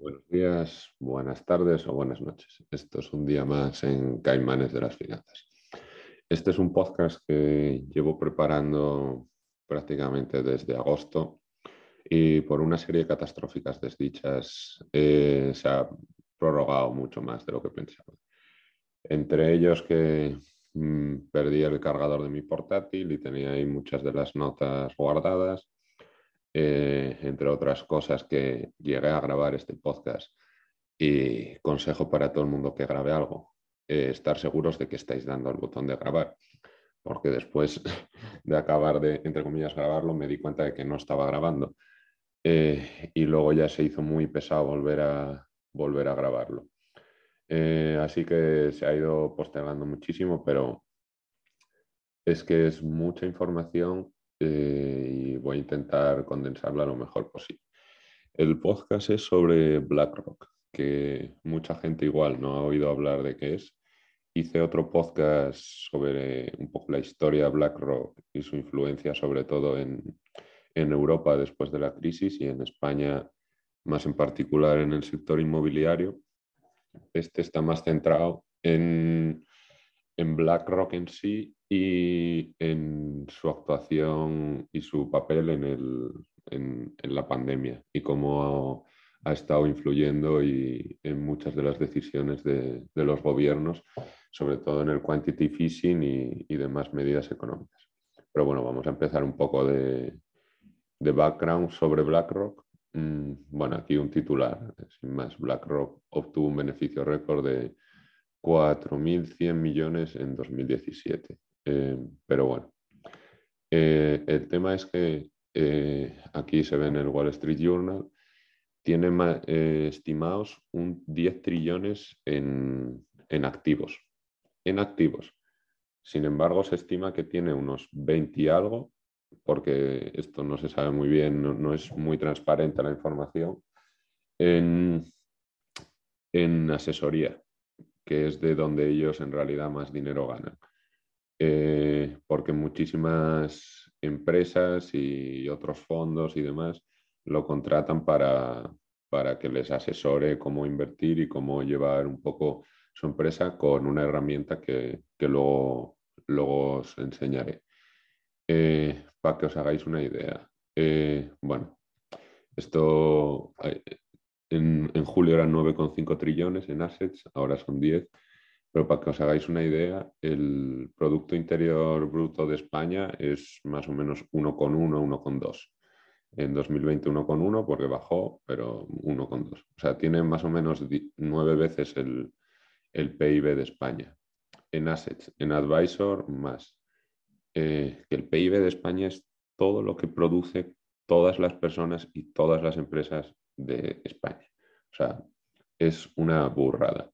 Buenos días, buenas tardes o buenas noches. Esto es un día más en Caimanes de las Finanzas. Este es un podcast que llevo preparando prácticamente desde agosto y por una serie de catastróficas desdichas eh, se ha prorrogado mucho más de lo que pensaba. Entre ellos que mmm, perdí el cargador de mi portátil y tenía ahí muchas de las notas guardadas eh, entre otras cosas que llegué a grabar este podcast y consejo para todo el mundo que grabe algo, eh, estar seguros de que estáis dando al botón de grabar, porque después de acabar de, entre comillas, grabarlo, me di cuenta de que no estaba grabando eh, y luego ya se hizo muy pesado volver a, volver a grabarlo. Así que se ha ido postergando muchísimo, pero es que es mucha información eh, y voy a intentar condensarla lo mejor posible. El podcast es sobre BlackRock, que mucha gente igual no ha oído hablar de qué es. Hice otro podcast sobre un poco la historia de BlackRock y su influencia sobre todo en, en Europa después de la crisis y en España más en particular en el sector inmobiliario. Este está más centrado en, en BlackRock en sí y en su actuación y su papel en, el, en, en la pandemia y cómo ha, ha, estado influyendo y en muchas de las decisiones de, de, los gobiernos, sobre todo en el quantitative easing y, y, demás medidas económicas. Pero bueno, vamos a empezar un poco de, de background sobre BlackRock. Mm, bueno, aquí un titular, sin más. BlackRock obtuvo un beneficio récord de 4.100 millones en 2017. Eh, pero bueno, eh, el tema es que eh, aquí se ve en el Wall Street Journal, tiene eh, estimados un 10 trillones en, en, activos. En activos. Sin embargo, se estima que tiene unos 20 y algo, porque esto no se sabe muy bien, no, no es muy transparente la información, en, en asesoría, que es de donde ellos en realidad más dinero ganan eh, porque muchísimas empresas y otros fondos y demás lo contratan para, para que les asesore cómo invertir y cómo llevar un poco su empresa con una herramienta que, que luego, luego os enseñaré. Eh, para que os hagáis una idea. Eh, bueno, esto en, en julio eran 9,5 trillones en assets, ahora son 10 pero para que os hagáis una idea, el Producto Interior Bruto de España es más o menos 1,1, 1,2. En 2020 1,1 porque bajó, pero 1,2. O sea, tiene más o menos nueve veces el, PIB de España. En assets, en advisor, más. Eh, el PIB de España es todo lo que produce todas las personas y todas las empresas de España. O sea, es una burrada.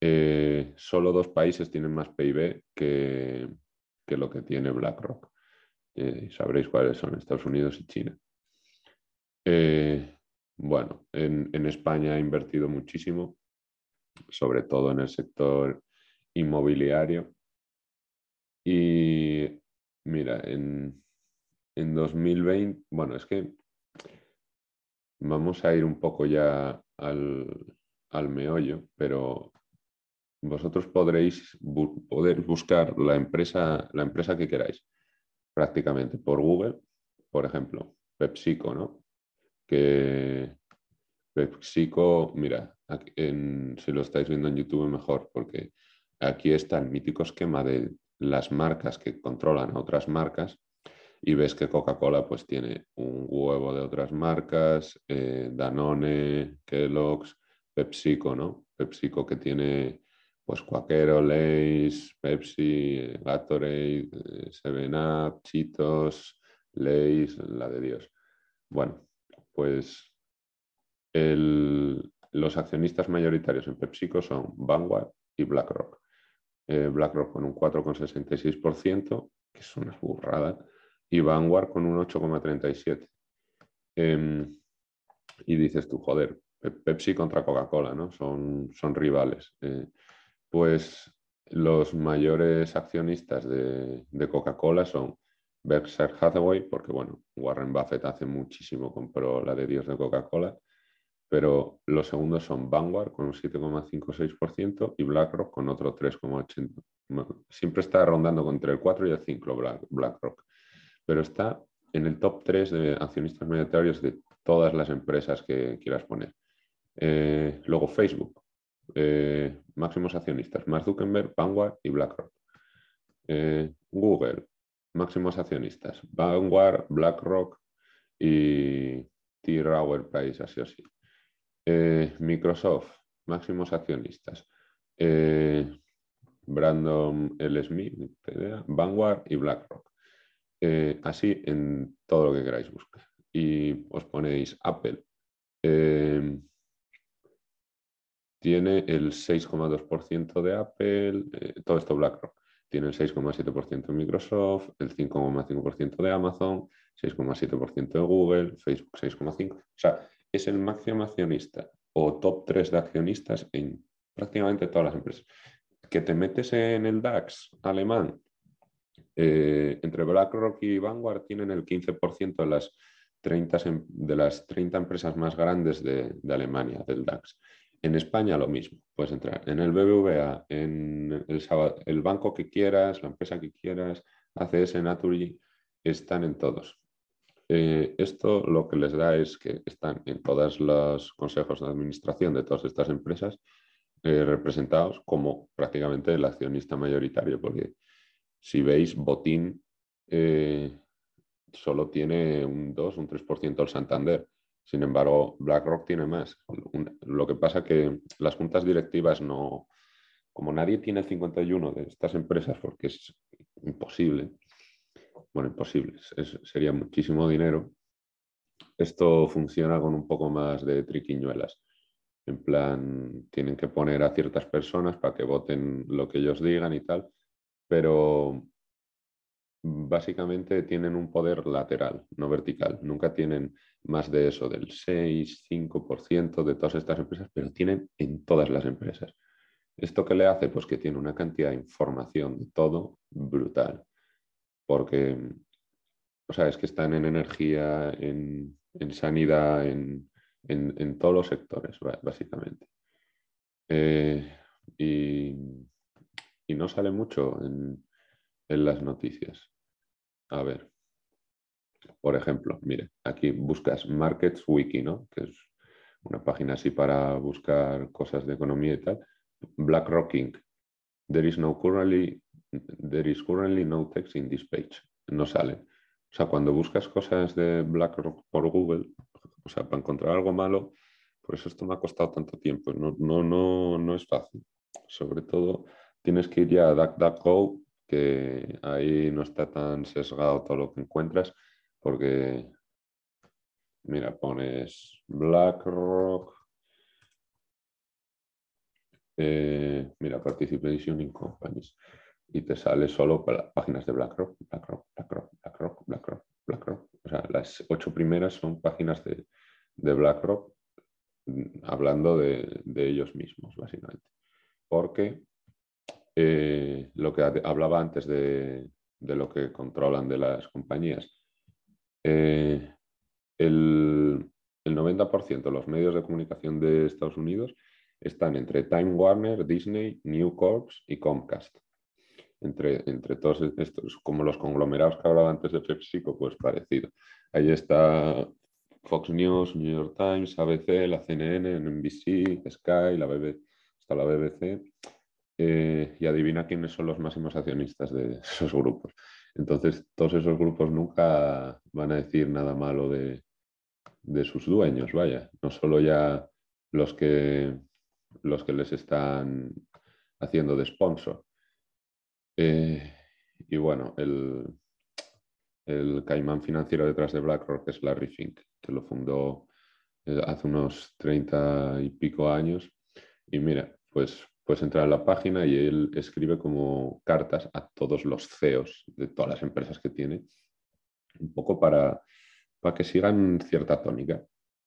Eh, solo dos países tienen más PIB que, que lo que tiene BlackRock. Eh, sabréis cuáles son, Estados Unidos y China. Eh, bueno, en, en, España ha invertido muchísimo, sobre todo en el sector inmobiliario. Y mira, en, en 2020, bueno, es que vamos a ir un poco ya al, al meollo, pero vosotros podréis poder buscar la empresa, la empresa que queráis, prácticamente por Google, por ejemplo, PepsiCo, ¿no? Que PepsiCo, mira, en, si lo estáis viendo en YouTube mejor, porque aquí está el mítico esquema de las marcas que controlan a otras marcas y ves que Coca-Cola pues tiene un huevo de otras marcas, eh, Danone, Kellogg's, PepsiCo, ¿no? PepsiCo que tiene pues Cuaquero, Lays, Pepsi, Gatorade, eh, Seven Up, Cheetos, Lays, la de Dios. Bueno, pues los accionistas mayoritarios en PepsiCo son Vanguard y BlackRock. Eh, BlackRock con un 4,66%, que es una burrada, y Vanguard con un 8,37%. Em, y dices tú, joder, Pepsi contra Coca-Cola, ¿no? Son, son rivales. Eh, pues los mayores accionistas de, Coca-Cola son Berkshire Hathaway, porque bueno, Warren Buffett hace muchísimo compró la de Dios de Coca-Cola, pero los segundos son Vanguard con un 7,56% y BlackRock con otro 3,80%. Siempre está rondando entre el 4 y el 5 BlackRock, pero está en el top 3 de accionistas monetarios de todas las empresas que quieras poner. Eh, luego Facebook, eh, máximos accionistas, Mark Zuckerberg, Vanguard y BlackRock. Eh, Google, máximos accionistas, Vanguard, BlackRock y T. Rower Price así. Microsoft, máximos accionistas, Brandon L. Smith, Vanguard y BlackRock. Así en todo lo que queráis buscar. Y os ponéis Apple, tiene el 6,2% de Apple, eh, todo esto BlackRock, tiene el 6,7% de Microsoft, el 5,5% de Amazon, 6,7% de Google, Facebook 6,5%. O sea, es el máximo accionista o top 3 de accionistas en prácticamente todas las empresas. Que te metes en el DAX alemán, eh, entre BlackRock y Vanguard tienen el 15% de las 30, de las 30 empresas más grandes de, Alemania, del DAX. En España lo mismo, puedes entrar en el BBVA, en el, banco que quieras, la empresa que quieras, ACS, Naturi, están en todos. Eh, esto lo que les da es que están en todos los consejos de administración de todas estas empresas eh, representados como prácticamente el accionista mayoritario, porque si veis, Botín eh, solo tiene un 2, un 3% el Santander. Sin embargo, BlackRock tiene más. Lo que pasa que las juntas directivas no, como nadie tiene el 51 de estas empresas, porque es imposible, bueno, imposible, sería muchísimo dinero, esto funciona con un poco más de triquiñuelas. En plan, tienen que poner a ciertas personas para que voten lo que ellos digan y tal, pero básicamente tienen un poder lateral, no vertical. Nunca tienen más de eso, del 6, 5% de todas estas empresas, pero tienen en todas las empresas. ¿Esto qué le hace? Pues que tiene una cantidad de información de todo brutal. Porque, o sea, es que están en energía, en, sanidad, en, todos los sectores, básicamente. Eh, y, no sale mucho en las noticias. A ver, por ejemplo, mire, aquí buscas Markets Wiki, ¿no? Que es una página así para buscar cosas de economía y tal. BlackRock Inc. There is no currently, there is currently no text in this page. No sale. O sea, cuando buscas cosas de BlackRock por Google, o sea, para encontrar algo malo, por eso esto me ha costado tanto tiempo. No, no, no, no es fácil. Sobre todo, tienes que ir ya a DuckDuckGo que ahí no está tan sesgado todo lo que encuentras, porque, mira, pones BlackRock, eh, mira, Participation in Companies, y te sale solo para páginas de BlackRock, BlackRock, BlackRock, BlackRock, BlackRock, BlackRock. O sea, las ocho primeras son páginas de, BlackRock mm, hablando de, de ellos mismos, básicamente. Porque eh, lo que hablaba antes de, lo que controlan de las compañías. Eh, el, 90% de los medios de comunicación de Estados Unidos están entre Time Warner, Disney, New Corps y Comcast. Entre, entre todos estos, como los conglomerados que hablaba antes de PepsiCo, pues parecido. Ahí está Fox News, New York Times, ABC, la CNN, NBC, Sky, la BBC, está la BBC eh, y adivina quiénes son los máximos accionistas de esos grupos. Entonces, todos esos grupos nunca van a decir nada malo de, sus dueños, vaya, no solo ya los que, los que les están haciendo de sponsor. Eh, y bueno, el, el caimán financiero detrás de BlackRock es Larry Fink, que lo fundó eh, hace unos 30 y pico años. Y mira, pues puedes entrar a la página y él escribe como cartas a todos los CEOs de todas las empresas que tiene, un poco para, para que sigan cierta tónica.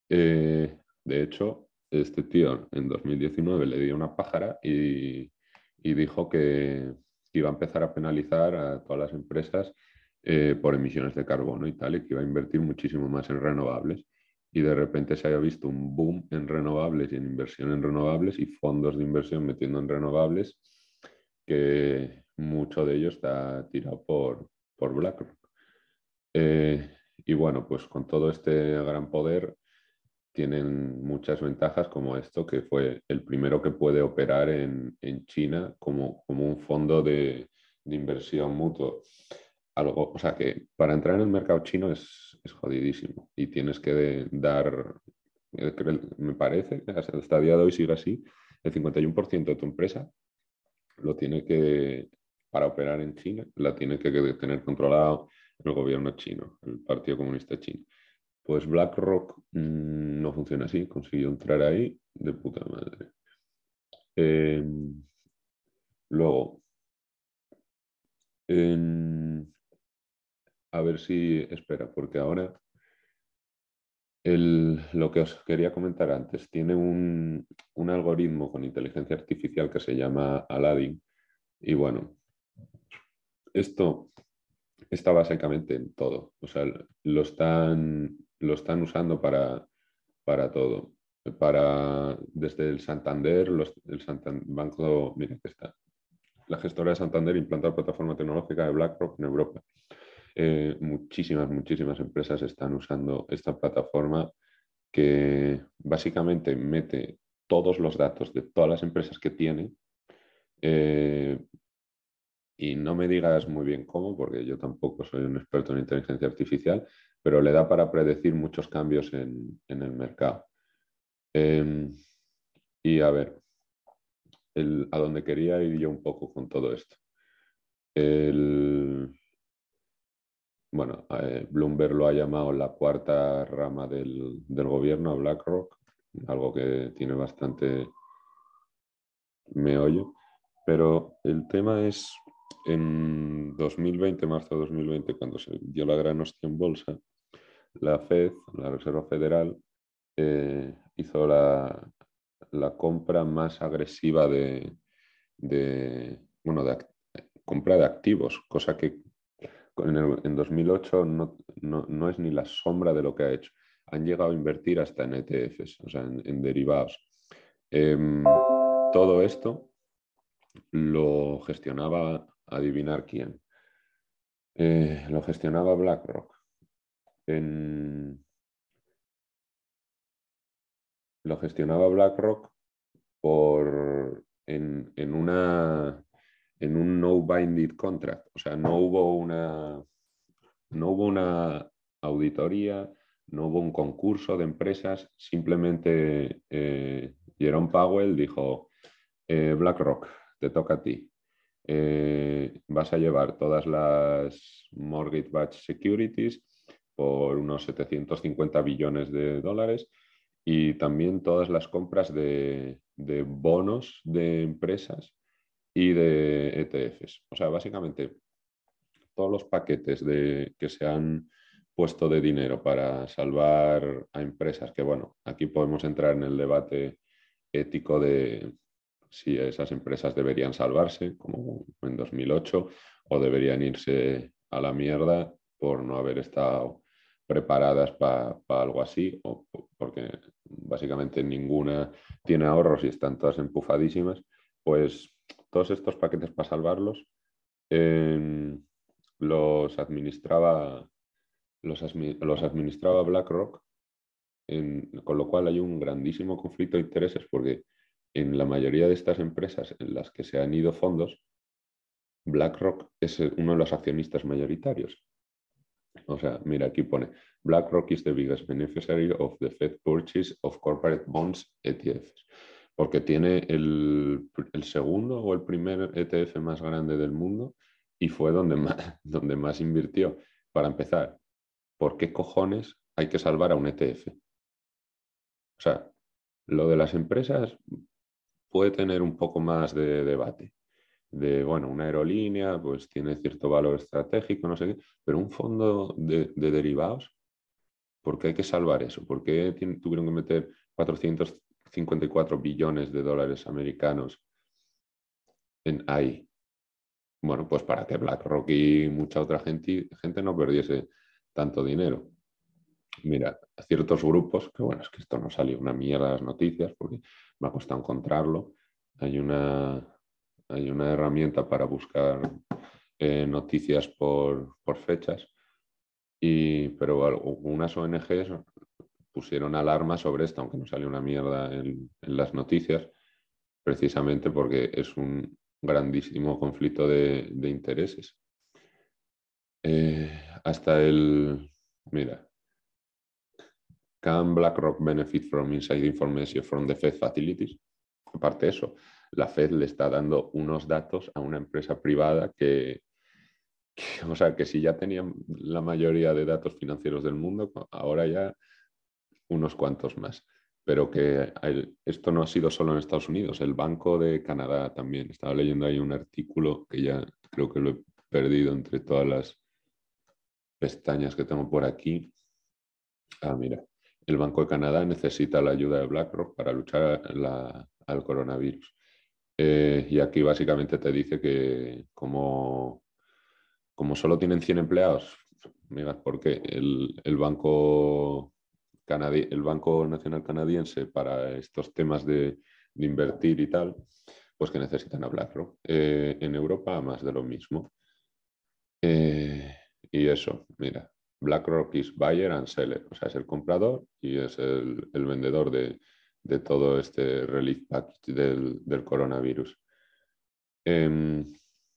Eh, de hecho, este tío en 2019 le dio una pájara y, dijo que, iba a empezar a penalizar a todas las empresas eh, por emisiones de carbono y tal, y que iba a invertir muchísimo más en renovables y de repente se haya visto un boom en renovables y en inversión en renovables y fondos de inversión metiendo en renovables, que mucho de ello está tirado por, por BlackRock. Eh, y bueno, pues con todo este gran poder tienen muchas ventajas como esto, que fue el primero que puede operar en, China como, como un fondo de, de inversión mutuo algo, o sea que para entrar en el mercado chino es, jodidísimo y tienes que dar, eh, me parece, hasta el día de hoy sigue así, el 51% de tu empresa lo tiene que, para operar en China, la tiene que tener controlado el gobierno chino, el Partido Comunista Chino. Pues BlackRock mm, no funciona así, consiguió entrar ahí de puta madre. Em, luego, en, a ver si, espera, porque ahora lo que os quería comentar antes, tiene un, algoritmo con inteligencia artificial que se llama Aladdin. Y bueno, esto está básicamente en todo. O sea, lo están, lo están usando para, para todo. Para, desde el Santander, el Santander, Banco, mira que está. La gestora de Santander implanta la plataforma tecnológica de BlackRock en Europa. Eh, muchísimas, muchísimas empresas están usando esta plataforma que básicamente mete todos los datos de todas las empresas que tiene. Eh, y no me digas muy bien cómo, porque yo tampoco soy un experto en inteligencia artificial, pero le da para predecir muchos cambios en, el mercado. Em, y a ver, a dónde quería ir yo un poco con todo esto. El, bueno, eh, Bloomberg lo ha llamado la cuarta rama del, gobierno, BlackRock, algo que tiene bastante meollo. Pero el tema es, en 2020, marzo de 2020, cuando se dio la gran hostia en bolsa, la Fed, la Reserva Federal, eh, hizo la, compra más agresiva de, bueno, compra de activos, cosa que en, 2008 no, es ni la sombra de lo que ha hecho. Han llegado a invertir hasta en ETFs, o sea, en, derivados. Em, todo esto lo gestionaba, adivinar quién. Eh, lo gestionaba BlackRock. lo gestionaba BlackRock por, en una en un no binding contract. O sea, no hubo una, no hubo una auditoría, no hubo un concurso de empresas, simplemente eh, Jerome Powell dijo, eh, BlackRock, te toca a ti. Eh, vas a llevar todas las mortgage batch securities por unos 750 billones de dólares y también todas las compras de, de bonos de empresas y de ETFs. O sea, básicamente todos los paquetes de, que se han puesto de dinero para salvar a empresas, que bueno, aquí podemos entrar en el debate ético de si esas empresas deberían salvarse, como en 2008, o deberían irse a la mierda por no haber estado preparadas para algo así, o porque básicamente ninguna tiene ahorros y están todas empufadísimas, pues todos estos paquetes para salvarlos em, los, administraba, los, administraba BlackRock, con lo cual hay un grandísimo conflicto de intereses porque en la mayoría de estas empresas en las que se han ido fondos, BlackRock es uno de los accionistas mayoritarios. O sea, mira, aquí pone, BlackRock is the biggest beneficiary of the Fed purchase of corporate bonds ETFs porque tiene el, segundo o el primer ETF más grande del mundo y fue donde más, donde más invirtió. Para empezar, ¿por qué cojones hay que salvar a un ETF? O sea, lo de las empresas puede tener un poco más de debate. De, bueno, una aerolínea pues tiene cierto valor estratégico, no sé qué, pero un fondo de, derivados, ¿por qué hay que salvar eso? ¿Por qué tuvieron que meter 454 billones de dólares americanos en ahí? Bueno, pues para que BlackRock y mucha otra gente, gente no perdiese tanto dinero. Mira, ciertos grupos, que bueno, es que esto no salió una mierda las noticias porque me ha costado encontrarlo. Hay una, hay una herramienta para buscar eh, noticias por, fechas, y, pero algunas ONGs pusieron alarma sobre esto, aunque no salió una mierda en, las noticias, precisamente porque es un grandísimo conflicto de, intereses. Eh, hasta el, mira, Can BlackRock benefit from inside information from the Fed facilities? Aparte de eso, la Fed le está dando unos datos a una empresa privada que, o sea, que si ya tenían la mayoría de datos financieros del mundo, ahora ya unos cuantos más. Pero que esto no ha sido solo en Estados Unidos, el Banco de Canadá también. Estaba leyendo ahí un artículo que ya creo que lo he perdido entre todas las pestañas que tengo por aquí. Ah, mira, el Banco de Canadá necesita la ayuda de BlackRock para luchar al coronavirus. Eh, y aquí básicamente te dice que como, como solo tienen 100 empleados, mira, porque el, el banco el Banco Nacional Canadiense para estos temas de, invertir y tal, pues que necesitan BlackRock. Eh, en Europa más de lo mismo. Eh, y eso, mira, BlackRock is buyer and seller, o sea, es el comprador y es el, vendedor de, todo este relief package del, coronavirus. Em,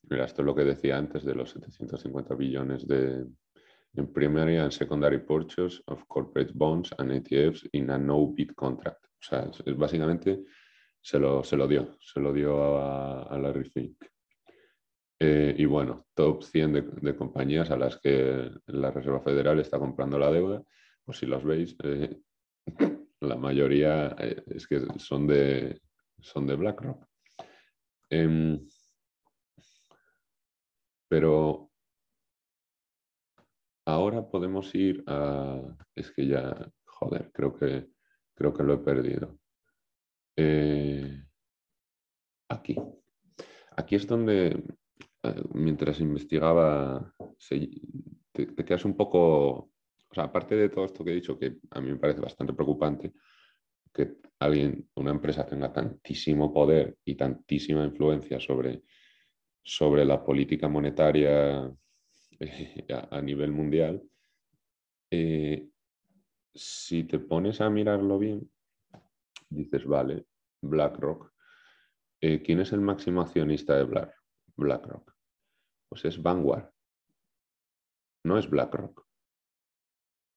mira, esto es lo que decía antes de los 750 billones de en primary and secondary purchase of corporate bonds and ETFs in a no-bid contract. O sea, es, básicamente se lo, se lo dio, se lo dio a, a Larry Fink. Eh, y bueno, top 100 de, compañías a las que la Reserva Federal está comprando la deuda, pues si los veis, eh, la mayoría eh, es que son de, son de BlackRock. Em, pero ahora podemos ir a... Es que ya, joder, creo que, creo que lo he perdido. aquí. Aquí es donde eh, mientras investigaba, te, quedas un poco, o sea, aparte de todo esto que he dicho, que a mí me parece bastante preocupante, que alguien, una empresa tenga tantísimo poder y tantísima influencia sobre, sobre la política monetaria eh, a, nivel mundial, eh, si te pones a mirarlo bien, dices, vale, BlackRock, ¿quién es el máximo accionista de Black? BlackRock? Pues es Vanguard. No es BlackRock.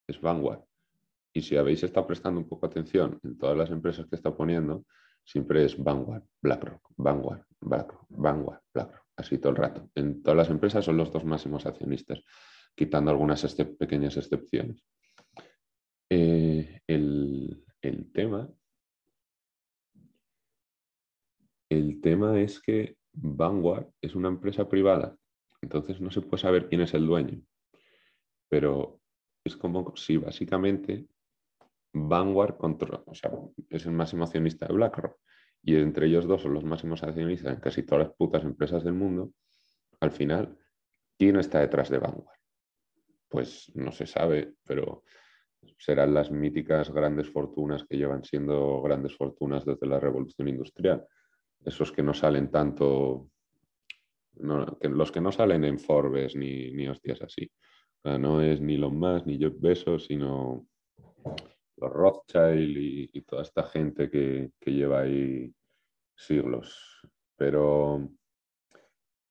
Es Vanguard. Y si habéis estado prestando un poco atención en todas las empresas que está poniendo, siempre es Vanguard, BlackRock, Vanguard, BlackRock, Vanguard, BlackRock. Así todo el rato. En todas las empresas son los dos máximos accionistas, quitando algunas pequeñas excepciones. Eh, el, el tema el tema es que Vanguard es una empresa privada entonces no se puede saber quién es el dueño. Pero es como si básicamente Vanguard controla, o sea, es el máximo accionista de BlackRock y entre ellos dos son los máximos accionistas en casi todas las putas empresas del mundo, al final, ¿quién está detrás de Vanguard? Pues no se sabe, pero serán las míticas grandes fortunas que llevan siendo grandes fortunas desde la revolución industrial. Esos que no salen tanto los que no salen en Forbes ni, ni hostias así. no es ni los más ni Jeff Bezos, sino los Rothschild y, toda esta gente que, lleva ahí siglos. Pero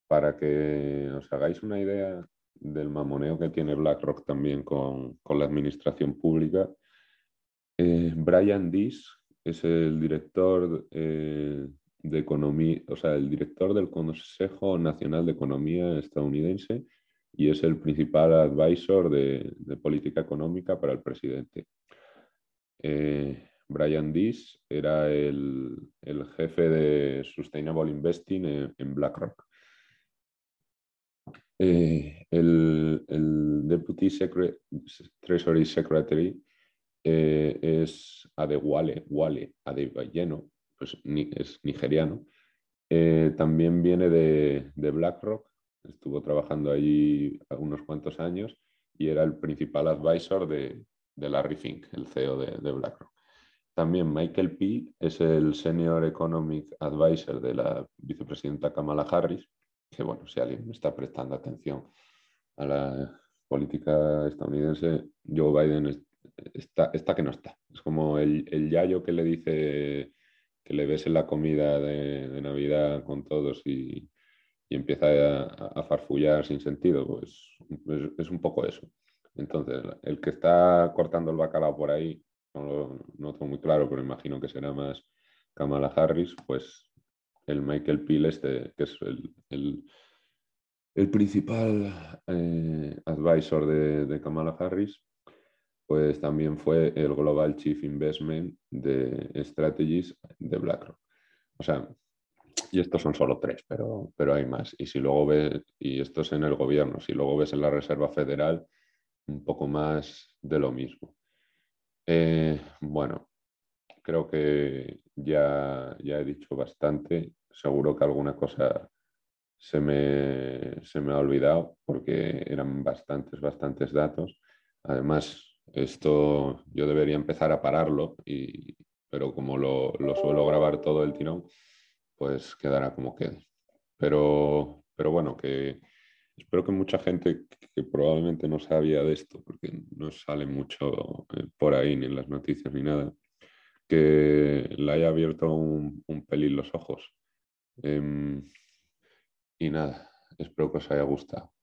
para que os hagáis una idea del mamoneo que tiene BlackRock también con, la administración pública, eh, Brian Dees es el director eh, de Economía, o sea, el director del Consejo Nacional de Economía estadounidense y es el principal advisor de, política económica para el presidente. Eh, Brian Dees era el, jefe de Sustainable Investing en, BlackRock. Eh, el, Deputy Treasury Secretary eh, es Adewale, Wale Adebayeno, pues es nigeriano. También viene de, BlackRock, estuvo trabajando allí unos cuantos años y era el principal advisor de, Larry Fink, el CEO de BlackRock. También Michael P. es el Senior Economic Advisor de la vicepresidenta Kamala Harris, que bueno, si alguien está prestando atención a la política estadounidense, Joe Biden está, está que no está. Es como el, el, yayo que le dice que le ves en la comida de, Navidad con todos y, empieza a, farfullar sin sentido, pues es un poco eso. Entonces, el que está cortando el bacalao por ahí no lo tengo muy claro, pero imagino que será más Kamala Harris, pues el Michael Peel este, que es el, el, principal eh, advisor de, Kamala Harris, pues también fue el Global Chief Investment de Strategies de BlackRock. O sea, y estos son solo tres, pero, pero hay más. Y si luego ves, y esto es en el gobierno, si luego ves en la Reserva Federal, un poco más de lo mismo. Eh, bueno, creo que ya, ya he dicho bastante. Seguro que alguna cosa se me, se me ha olvidado porque eran bastantes, bastantes datos. Además, esto yo debería empezar a pararlo, y, pero como lo, lo suelo grabar todo el tirón, pues quedará como quede. Pero, pero bueno, que espero que mucha gente que probablemente no sabía de esto, porque no sale mucho eh, por ahí ni en las noticias ni nada, que le haya abierto un, pelín los ojos. Em, y nada, espero que os haya gustado.